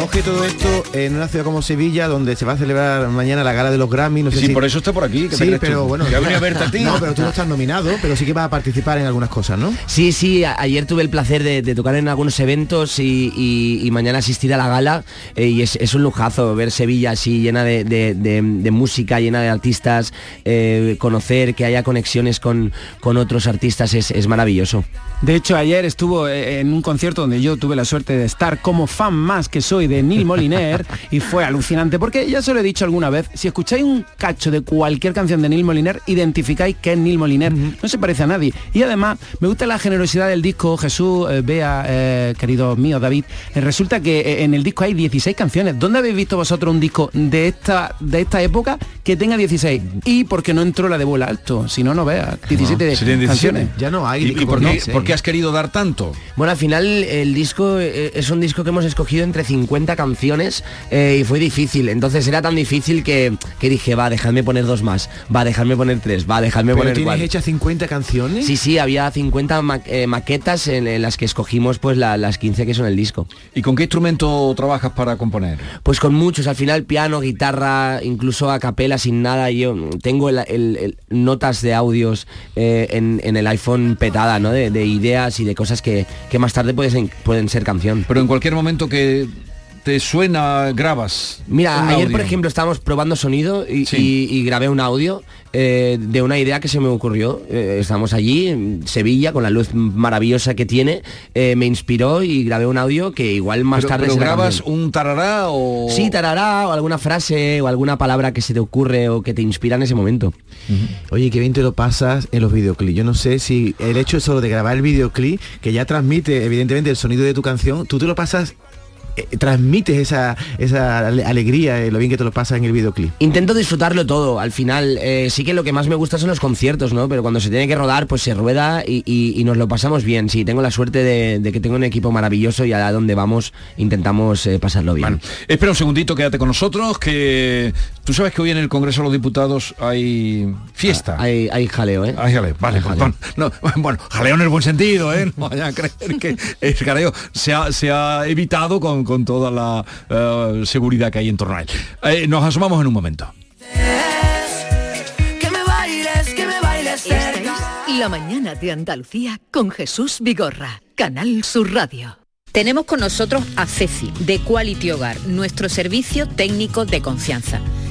coge todo esto en una ciudad como Sevilla, donde se va a celebrar mañana la gala de los Grammy. No sé Sí, si- por eso está por aquí. ¿qué Sí, pero tú? bueno. A verte a ti. No, pero tú no estás nominado, pero sí que vas a participar en algunas cosas, ¿no? Sí, sí, ayer tuve el placer de, de tocar en algunos eventos y, y- y mañana asistir a la gala eh, y es, es un lujazo ver Sevilla así llena de, de- de- de música, llena de artistas, eh, conocer que haya conexiones con, con otros artistas es, es maravilloso. De hecho, ayer estuvo eh, en un concierto donde yo tuve la suerte de estar como fan más que soy de Neil Moliner y fue alucinante porque ya se lo he dicho alguna vez, si escucháis un cacho de cualquier canción de Neil Moliner, identificáis que es Neil Moliner, no se parece a nadie. Y además, me gusta la generosidad del disco, Jesús, eh, Bea, eh, querido mío David, eh, resulta que eh, en el disco hay 16 canciones. ¿Dónde habéis visto vosotros un disco de esta, de esta época que tenga 16? Y porque no entró la de vuela alto, si no, no veas, 17 Serían 17. canciones. Ya no hay. ¿Y, disco y por, con qué, 16. por qué has querido dar tanto? Bueno, al final el disco eh, es un disco que hemos escogido entre 50 canciones eh, y fue difícil. Entonces era tan difícil que, que dije, va, dejadme poner dos más, va, dejadme poner tres, va, dejadme ¿Pero poner tienes cuatro. hechas 50 canciones? Sí, sí, había 50 ma- eh, maquetas en, en las que escogimos pues la- las 15 que son el disco. ¿Y con qué instrumento trabajas para componer? Pues con muchos, al final piano, guitarra, incluso a capela, sin nada. Yo tengo el- el- el- notas de audios eh, en, en el iPhone petada, ¿no? De, de ideas y de cosas que, que más tarde pueden, pueden ser canción. Pero en cualquier momento que te suena, grabas. Mira, ayer audio. por ejemplo estábamos probando sonido y, y- y grabé un audio eh, de una idea que se me ocurrió. Eh, estábamos allí, en Sevilla, con la luz maravillosa que tiene, eh, me inspiró y grabé un audio que igual más Pero- tarde pero grabas canción. un tarará o. Sí, tarará, o alguna frase o alguna palabra que se te ocurre o que te inspira en ese momento. Oye, qué bien te lo pasas en los videoclips. Yo no sé si el hecho solo de grabar el videoclip, que ya transmite evidentemente el sonido de tu canción, tú te lo pasas, eh, transmites esa, esa ale- alegría, eh, lo bien que te lo pasas en el videoclip. Intento disfrutarlo todo. Al final, eh, sí que lo que más me gusta son los conciertos, ¿no? Pero cuando se tiene que rodar, pues se rueda y, y- y nos lo pasamos bien. Sí, tengo la suerte de, de que tengo un equipo maravilloso y a donde vamos intentamos eh, pasarlo bien. Espera un segundito, quédate con nosotros, que tú sabes que hoy en el Congreso de los Diputados hay fiesta. Ah, hay, hay jaleo, ¿eh? Hay jaleo, vale, perdón. No, bueno, jaleo en el buen sentido, ¿eh? No vayan a creer que el jaleo se ha, se ha evitado con, con toda la eh, seguridad que hay en torno a él. Eh, nos asomamos en un momento. Que me bailes, que me bailes Esta cerca. es La mañana de Andalucía con Jesús Vigorra, Canal Sur Radio. Tenemos con nosotros a Ceci, de Quality Hogar, nuestro servicio técnico de confianza.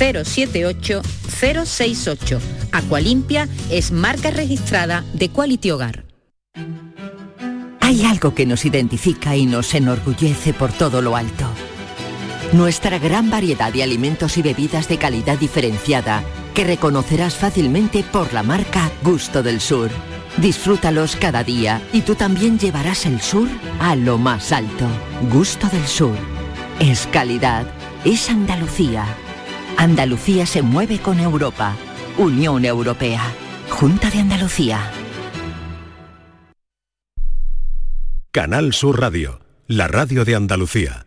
078 068. Aqualimpia es marca registrada de Quality Hogar. Hay algo que nos identifica y nos enorgullece por todo lo alto. Nuestra gran variedad de alimentos y bebidas de calidad diferenciada que reconocerás fácilmente por la marca Gusto del Sur. Disfrútalos cada día y tú también llevarás el sur a lo más alto. Gusto del Sur. Es calidad. Es Andalucía. Andalucía se mueve con Europa. Unión Europea. Junta de Andalucía. Canal Sur Radio, la radio de Andalucía.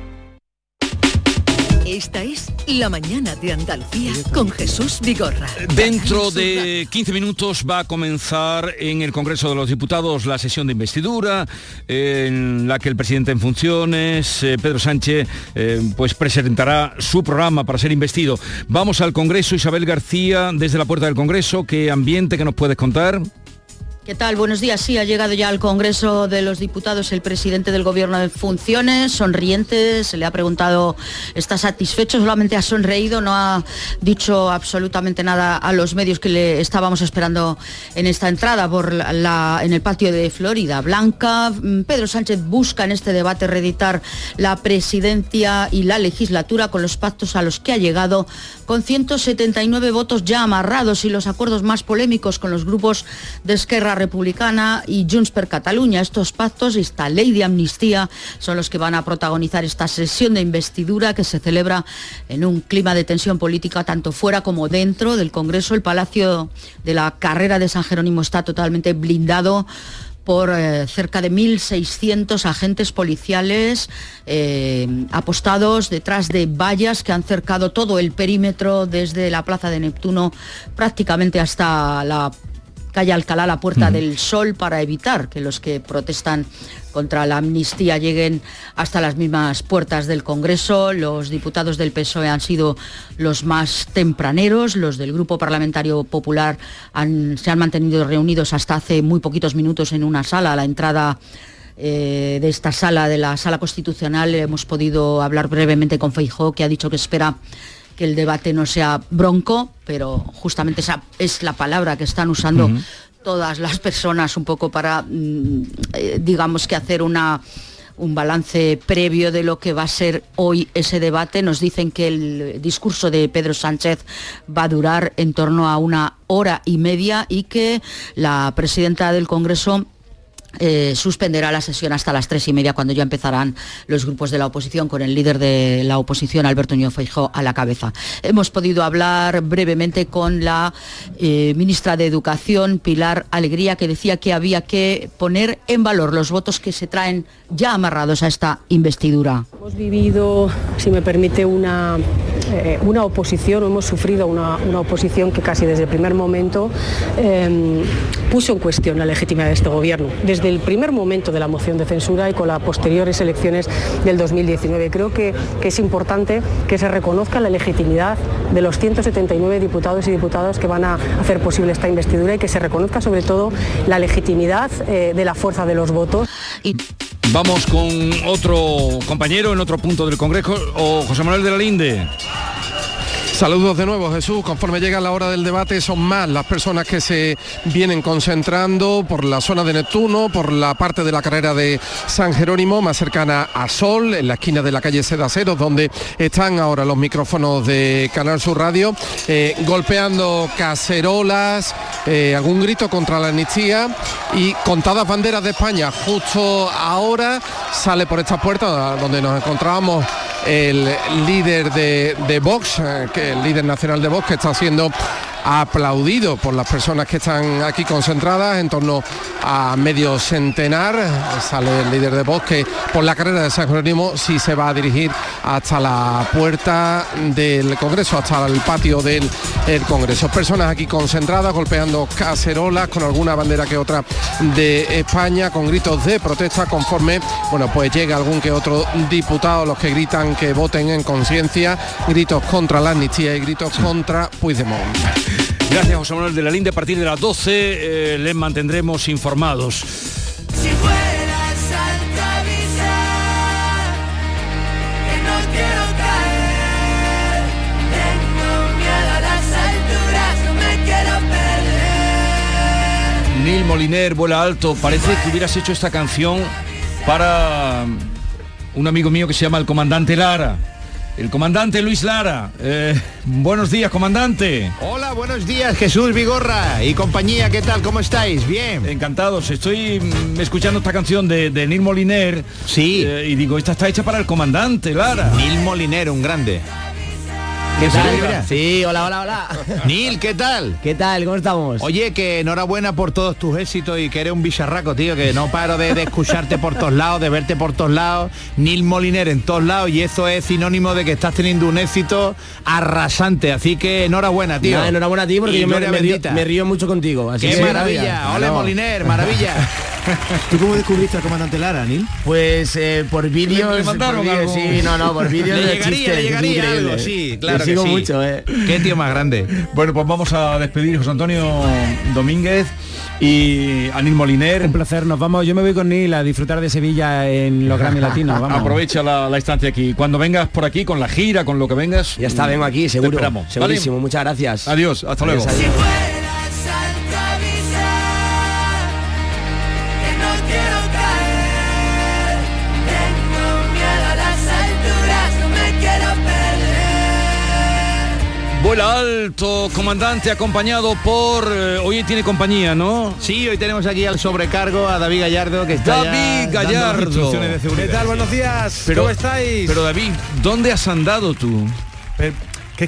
Esta es La Mañana de Andalucía con Jesús Vigorra. Dentro de 15 minutos va a comenzar en el Congreso de los Diputados la sesión de investidura, en la que el presidente en funciones, eh, Pedro Sánchez, eh, pues presentará su programa para ser investido. Vamos al Congreso, Isabel García, desde la puerta del Congreso, ¿qué ambiente que nos puedes contar? ¿Qué tal? Buenos días. Sí, ha llegado ya al Congreso de los Diputados el presidente del Gobierno de funciones, sonriente, se le ha preguntado, ¿está satisfecho? Solamente ha sonreído, no ha dicho absolutamente nada a los medios que le estábamos esperando en esta entrada por la, en el patio de Florida Blanca. Mm, Pedro Sánchez busca en este debate reeditar la presidencia y la legislatura con los pactos a los que ha llegado con 179 votos ya amarrados y los acuerdos más polémicos con los grupos de Esquerra Republicana y Junts per Cataluña. Estos pactos y esta ley de amnistía son los que van a protagonizar esta sesión de investidura que se celebra en un clima de tensión política tanto fuera como dentro del Congreso. El Palacio de la Carrera de San Jerónimo está totalmente blindado por eh, cerca de 1.600 agentes policiales eh, apostados detrás de vallas que han cercado todo el perímetro desde la Plaza de Neptuno prácticamente hasta la calle Alcalá, la Puerta del Sol, para evitar que los que protestan contra la amnistía lleguen hasta las mismas puertas del Congreso. Los diputados del PSOE han sido los más tempraneros, los del Grupo Parlamentario Popular han- se han mantenido reunidos hasta hace muy poquitos minutos en una sala. A la entrada eh, de esta sala, de la sala constitucional, hemos podido hablar brevemente con Feijó, que ha dicho que espera que el debate no sea bronco, pero justamente esa es la palabra que están usando todas las personas un poco para, mm, eh, digamos que hacer una un balance previo de lo que va a ser hoy ese debate. Nos dicen que el discurso de Pedro Sánchez va a durar en torno a una hora y media y que la presidenta del Congreso eh, suspenderá la sesión hasta las tres y media cuando ya empezarán los grupos de la oposición con el líder de la oposición Alberto Núñez Feijóo a la cabeza. Hemos podido hablar brevemente con la eh, ministra de Educación Pilar Alegría que decía que había que poner en valor los votos que se traen ya amarrados a esta investidura. Hemos vivido, si me permite, una, eh, una oposición, o hemos sufrido una, una oposición que casi desde el primer momento puso en cuestión la legitimidad de este gobierno. El primer momento de la moción de censura y con las posteriores elecciones del 2019. Creo que, es importante que se reconozca la legitimidad de los 179 diputados y diputadas que van a hacer posible esta investidura y que se reconozca sobre todo la legitimidad eh, de la fuerza de los votos. Vamos con otro compañero en otro punto del Congreso, o José Manuel de la Linde. Saludos de nuevo, Jesús. Conforme llega la hora del debate, son más las personas que se vienen concentrando por la zona de Neptuno, por la parte de la carrera de San Jerónimo, más cercana a Sol, en la esquina de la calle Sedaceros, donde están ahora los micrófonos de Canal Sur Radio, eh, golpeando cacerolas, eh, algún grito contra la amnistía y contadas banderas de España. Justo ahora sale por esta puerta donde nos encontrábamos el líder de, de Vox, eh, que el líder nacional de Vox, que está siendo aplaudido por las personas que están aquí concentradas, en torno a medio centenar. Sale el líder de bosque por la carrera de San Jerónimo, si se va a dirigir hasta la puerta del Congreso, hasta el patio del el Congreso. Personas aquí concentradas, golpeando cacerolas con alguna bandera que otra de España, con gritos de protesta conforme, bueno, pues llega algún que otro diputado, los que gritan que voten en conciencia, gritos contra la amnistía y gritos contra Puigdemont. Gracias, José Manuel de la Linde. A partir de las 12 eh, les mantendremos informados. Si fueras alta que no quiero caer, tengo miedo a las alturas, no me quiero perder. Neil Moliner, vuela alto. Parece que hubieras hecho esta canción para un amigo mío que se llama el comandante Lara. El comandante Luis Lara. Eh, buenos días, comandante. Hola, buenos días, Jesús Vigorra y compañía, ¿qué tal? ¿Cómo estáis? Bien. Encantados. Estoy mm, escuchando esta canción de, de Neil Moliner. Sí. eh, y digo, esta está hecha para el comandante Lara. Neil Moliner, un grande. ¿Qué tal? Sí, hola, hola, hola. Neil, ¿qué tal? ¿Qué tal? ¿Cómo estamos? Oye, que enhorabuena por todos tus éxitos y que eres un bicharraco, tío, que no paro de, de escucharte por todos lados, de verte por todos lados. Neil Moliner en todos lados y eso es sinónimo de que estás teniendo un éxito arrasante. Así que enhorabuena, tío. Enhorabuena a ti porque Y yo me, río, me río mucho contigo. Así ¡Qué que- maravilla! ¡Ole. Moliner! ¡Maravilla! ¿Tú cómo descubriste al comandante Lara, Nil? Pues eh, por vídeos, le mandaron por vídeos, algo? sí, no, no, por vídeos Le de llegaría, chistes, le es llegaría increíble. algo, sí, Le claro que sigo sí. mucho, eh. Qué tío más grande. Bueno, pues vamos a despedir José Antonio Domínguez y a Neil Moliner. Un placer, nos vamos, yo me voy con Neil a disfrutar de Sevilla en los Grammy Latinos. Vamos. Aprovecha la, la estancia aquí. Cuando vengas por aquí con la gira, con lo que vengas. Ya está, vengo aquí, te seguro. ¿vale? Segurísimo, muchas gracias. Adiós, hasta Adiós, luego. adiós. Vuela alto, comandante, acompañado por... eh, hoy tiene compañía, ¿no? Sí, hoy tenemos aquí al sobrecargo a David Gallardo que está David Gallardo. instrucciones de seguridad. ¿Qué tal? Buenos días. Pero- ¿Cómo estáis? Pero David, ¿dónde has andado tú? Pero-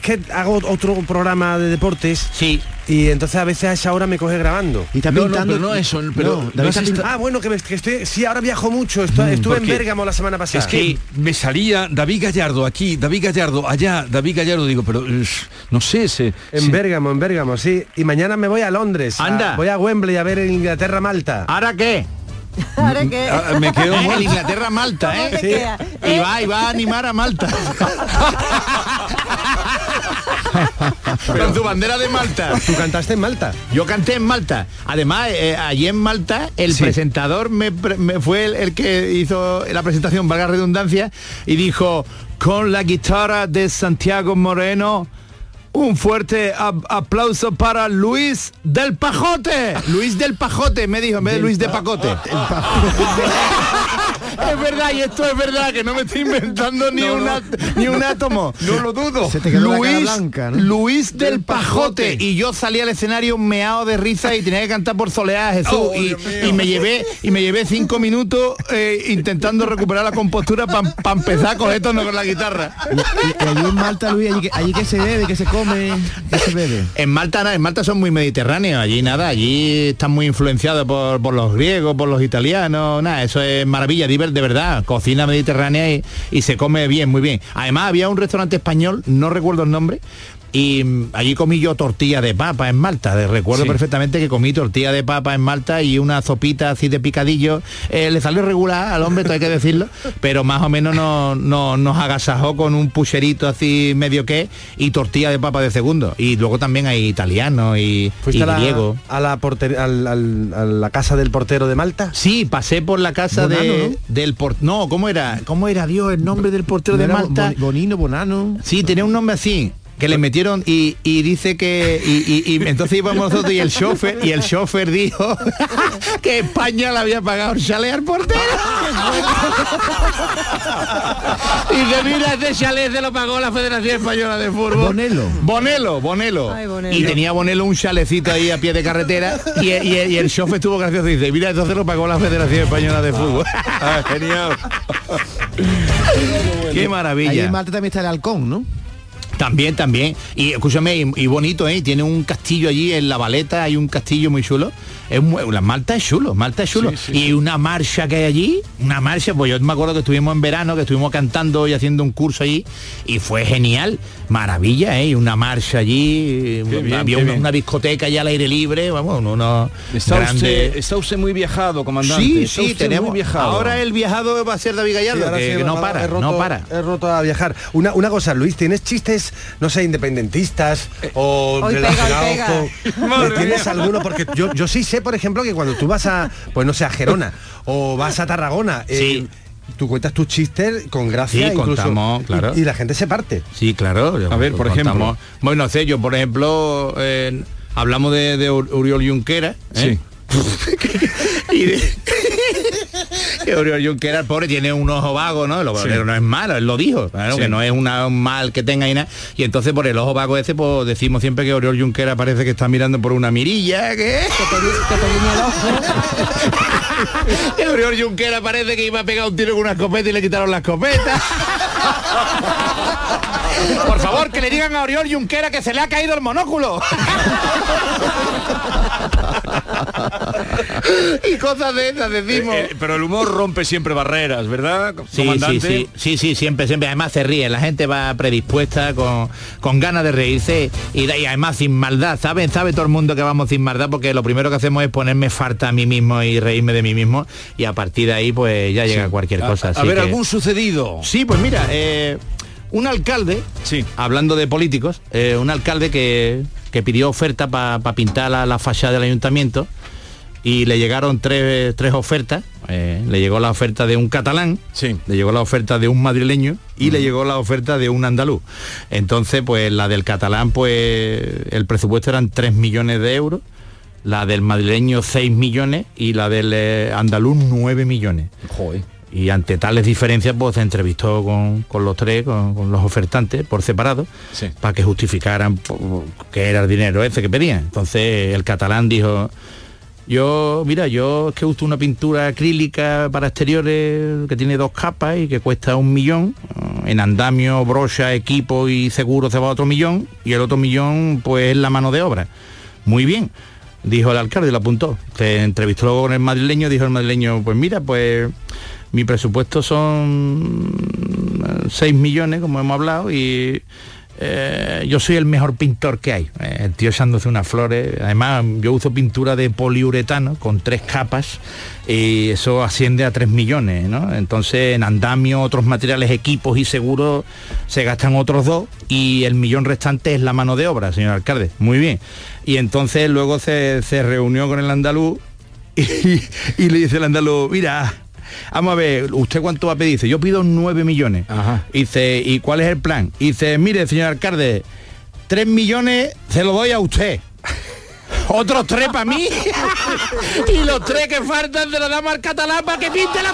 que es que hago otro programa de deportes. Sí. Y entonces a veces a esa hora me coge grabando. Y está No, no, pintando. pero no eso, pero No, has Ah, bueno, que, me- que estoy. Sí, ahora viajo mucho. Estu- estuve en Bérgamo la semana pasada. Es que me salía David Gallardo aquí, David Gallardo allá, David Gallardo, digo, pero eh, no sé, se, En se- Bérgamo, en Bérgamo, sí. Y mañana me voy a Londres. a- Anda. voy a Wembley a ver en Inglaterra, Malta. ¿Ahora qué? ¿Ahora qué? Ah, me quedo el Inglaterra Malta, ¿Cómo ¿eh? Y va, y va a animar a Malta. Con su bandera de Malta. ¿Tú cantaste en Malta? Yo canté en Malta. Además, eh, allí en Malta, el Sí. presentador me, fue el, el que hizo la presentación, valga redundancia, y dijo, con la guitarra de Santiago Moreno, un fuerte aplauso para Luis del Pajote. Luis del Pajote, me dijo, en vez de Luis de Pacote. es verdad, y esto es verdad, que no me estoy inventando ni, un at- ni un átomo. no lo dudo. Se te quedó Luis, blanca, ¿no? Luis del Pajote. Y yo salí al escenario meado de risa y tenía que cantar por soleá Jesús. Oh, y, me llevé y me llevé cinco minutos eh, intentando recuperar la compostura para empezar a coger tono con la guitarra. Y, y allí en Malta, Luis, allí, allí que se bebe, que se come, que se bebe. En Malta, nada, en Malta son muy mediterráneos, allí nada, allí están muy influenciados por, por los griegos, por los italianos, nada, eso es maravilla, de verdad, cocina mediterránea y se come bien, muy bien. Además había un restaurante español, no recuerdo el nombre, y allí comí yo tortilla de papa en Malta, de- recuerdo Sí. perfectamente que comí tortilla de papa en Malta y una sopita así de picadillo, Eh, le salió regular al hombre, todo hay que decirlo, pero más o menos no, no- nos agasajó con un pucherito así medio que y tortilla de papa de segundo. Y luego también hay italiano y, ¿Fuiste y a la, griego. a la, porter- al- al- a la casa del portero de Malta? Sí, pasé por la casa Bonano, de, ¿no? del por no, ¿cómo era? ¿Cómo era Dios el nombre del portero de ¿No era Malta? Bon- Bonino, Bonano. Sí, tenía un nombre así que le metieron y, y dice que y, y- y entonces íbamos nosotros y el chofer y el chofer dijo que España le había pagado el chalet al portero y dice mira este chalet se lo pagó la Federación Española de Fútbol Bonelo. Bonelo Bonelo Ay, Bonelo. y tenía Bonelo un chalecito ahí a pie de carretera y, y- y el chofer estuvo gracioso y dice mira entonces lo pagó la Federación Española de Fútbol Ah, genial. qué maravilla en Malta también está el halcón, ¿no? También, también. Y escúchame, y, y bonito, ¿eh? Tiene un castillo allí en La Valeta, hay un castillo muy chulo. Es muy- la Malta es chulo, Malta es chulo. Sí, sí, y una marcha que hay allí, una marcha, pues yo me acuerdo que estuvimos en verano, que estuvimos cantando y haciendo un curso allí, y fue genial. Maravilla, ¿eh? Una marcha allí, bien, había una, discoteca allá al aire libre, vamos, uno Está grande. usted, está usted muy viajado, comandante. Sí, Está sí, usted tenemos. muy viajado. Ahora el viajado va a ser David Gallardo, que, no para, roto- no para. He roto a viajar. Una, una cosa, Luis, ¿tienes chistes, no sé, independentistas o Hoy pega, hoy relacionados pega. con... Madre ¿Tienes alguno? Porque yo, yo sí sé, por ejemplo, que cuando tú vas a, pues no sé, a Gerona o vas a Tarragona, eh, tú cuentas tus chistes con gracia Sí, incluso, contamos, y- claro. y, la gente se parte. Sí, claro. A ver, por ejemplo. Bueno, sé, yo, por ejemplo, eh, hablamos de, de Ur- Uriol Junquera. ¿eh? y de- que Uriol Junquera, el pobre, tiene un ojo vago, ¿no? Lo, Sí. pero no es malo, él lo dijo, claro, Sí. que no es una- un mal que tenga y nada. Y entonces por el ojo vago ese, pues decimos siempre que Oriol Junquera parece que está mirando por una mirilla, que que Oriol Junquera parece que iba a pegar un tiro con una escopeta y le quitaron la escopeta. Por favor, que le digan a Oriol Junquera que se le ha caído el monóculo. y cosas de esas decimos. Eh, eh, pero el humor rompe siempre barreras, ¿verdad, Sí, sí, comandante? sí, sí, sí, siempre, siempre. Además se ríe, la gente va predispuesta con, con ganas de reírse y, y además sin maldad, ¿saben? Sabe todo el mundo que vamos sin maldad porque lo primero que hacemos es ponerme farta a mí mismo y reírme de mí mismo y a partir de ahí pues ya llega cualquier cosa. A, ver, que- algún sucedido. Sí, pues mira, eh, un alcalde, hablando de políticos, eh, un alcalde que, que pidió oferta para pintar la, la fachada del ayuntamiento y le llegaron tres, tres ofertas. eh, le llegó la oferta de un catalán, le llegó la oferta de un madrileño y le llegó la oferta de un andaluz. Entonces, pues la del catalán, pues el presupuesto eran 3 millones de euros, la del madrileño 6 millones y la del eh, andaluz 9 millones. Y ante tales diferencias, pues se entrevistó con, con los tres, con, con los ofertantes por separado, para que justificaran po- qué era el dinero ese que pedían. Entonces el catalán dijo, yo, mira, yo es que uso una pintura acrílica para exteriores que tiene dos capas y que cuesta un millón. En andamio, brocha, equipo y seguro se va otro millón. Y el otro millón, pues es la mano de obra. Muy bien, dijo el alcalde, lo apuntó. Se entrevistó luego con el madrileño, dijo el madrileño, pues mira, pues mi presupuesto son 6 millones, como hemos hablado, y eh, yo soy el mejor pintor que hay. Eh, el tío echándose unas flores. Además, yo uso pintura de poliuretano con tres capas y eso asciende a 3 millones, ¿no? Entonces, en andamio, otros materiales, equipos y seguros se gastan otros dos y el millón restante es la mano de obra, señor alcalde. Muy bien. Y entonces luego se, se reunió con el andaluz y, y le dice el andaluz, mira, vamos a ver, ¿usted cuánto va a pedir? Dice, yo pido 9 millones. Dice, ¿y cuál es el plan? Dice, mire, señor alcalde, 3 millones se lo doy a usted. Otros tres para mí y los tres que faltan se los damos al catalán para que pinte la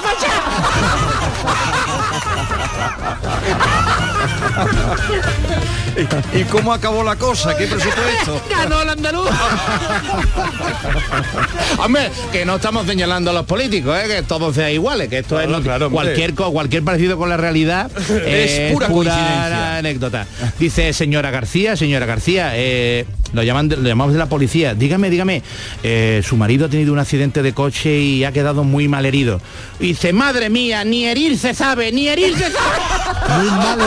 ¿Y cómo acabó la cosa? ¿Qué presupuesto? Ganó el andaluz. Hombre, que no estamos señalando a los políticos, ¿eh? que todos sean iguales, que esto es no- cualquier, cualquier parecido con la realidad Es pura anécdota. Dice señora García, señora García, eh, lo llaman lo llamamos de la policía. Dígame, dígame, eh, su marido ha tenido un accidente de coche y ha quedado muy mal herido. Y dice, madre mía, ni herir se sabe, ni herir se sabe. Muy mal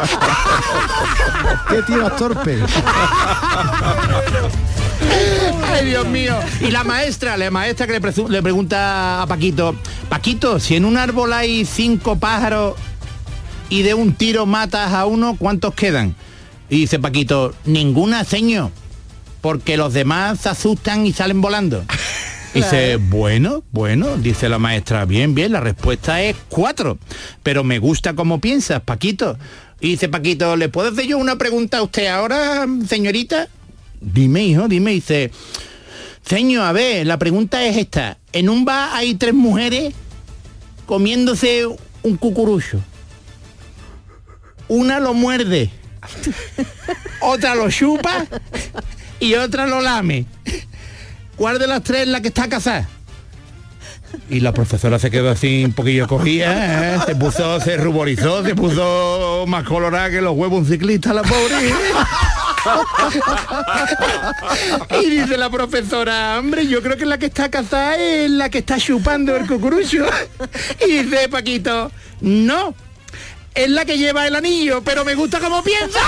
¿Qué tío más torpe? Ay, Dios mío. Y la maestra, la maestra que le pregunta a Paquito, Paquito, si en un árbol hay cinco pájaros y de un tiro matas a uno, ¿cuántos quedan? Y dice Paquito, ninguna seño, porque los demás se asustan y salen volando. Y Dice, bueno, bueno, dice la maestra, bien, bien, la respuesta es cuatro. Pero me gusta cómo piensas, Paquito. Y dice Paquito, ¿le puedo hacer yo una pregunta a usted ahora, señorita? Dime, hijo, dime, dice, señor, a ver, la pregunta es esta. En un bar hay tres mujeres comiéndose un cucurucho. Una lo muerde, otra lo chupa y otra lo lame. ¿Cuál de las tres es la que está casada? Y la profesora se quedó así un poquillo cogida, ¿eh? se puso, se ruborizó, se puso más colorada que los huevos un ciclista, la pobre. y dice la profesora, hombre, yo creo que la que está casada es la que está chupando el cucurucho. y dice Paquito, no, es la que lleva el anillo, pero me gusta como piensa.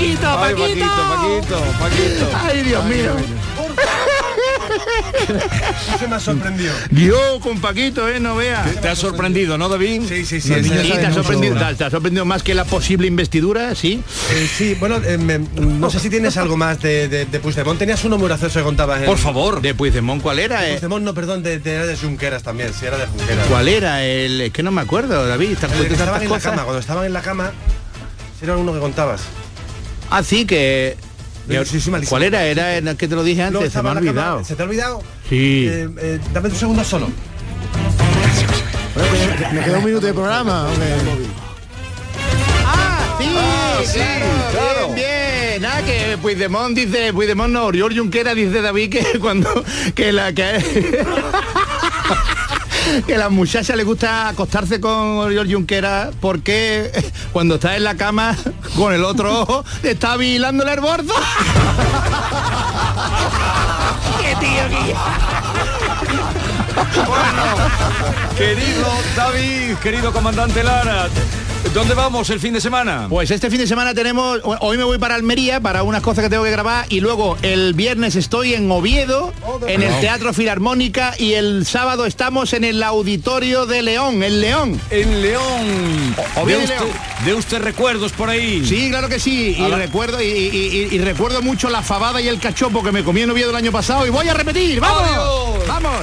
Paquito, Ay, Paquito. Paquito, Paquito, Paquito. Ay, Dios mío. Se me ha sorprendido. Dios, con Paquito, eh, no vea. Te ha sorprendido, ¿no, David? Sí, sí, sí. Sí, te ha sorprendido, te ha- te ha sorprendido más que la posible investidura, sí. Eh, sí, bueno, eh, me- no sé si tienes algo más de, de, de Puigdemont. Tenías uno muy gracioso que contabas. en- Por favor. De Puigdemont, ¿cuál era? eh? Puigdemont, no, perdón, de, de, era de Junqueras también, sí, era de Junqueras. ¿Cuál era? El, es que no me acuerdo, David. Tantas estaban en la cama, cuando estaban en la cama, sí era uno que contabas. Ah, sí, que... Sí, sí. ¿Cuál era? Era el que te lo dije No, antes, se me ha en la cama, olvidado. ¿Se te ha olvidado? Sí. Eh, eh, dame un segundo solo. Me queda un minuto de programa. Ah, sí, claro. Bien, bien. Nada, que Puigdemont dice, Puigdemont no, Oriol Junquera dice David que cuando que la que que a las muchachas le gusta acostarse con Oriol Junquera porque cuando está en la cama con el otro ojo está vigilándole el bordo. ¡Qué tío, Querido David, querido comandante Lara, ¿dónde vamos el fin de semana? Pues este fin de semana tenemos, hoy me voy para Almería para unas cosas que tengo que grabar y luego el viernes estoy en Oviedo, en el Teatro Filarmónica y el sábado estamos en el Auditorio de León, en León. En León. Oviedo ¿De León. usted, de usted recuerdos por ahí? Sí, claro que sí. Y recuerdo, y, y- y- y recuerdo mucho la fabada y el cachopo que me comí en Oviedo el año pasado y voy a repetir. ¡Vamos! Adiós. ¡Vamos!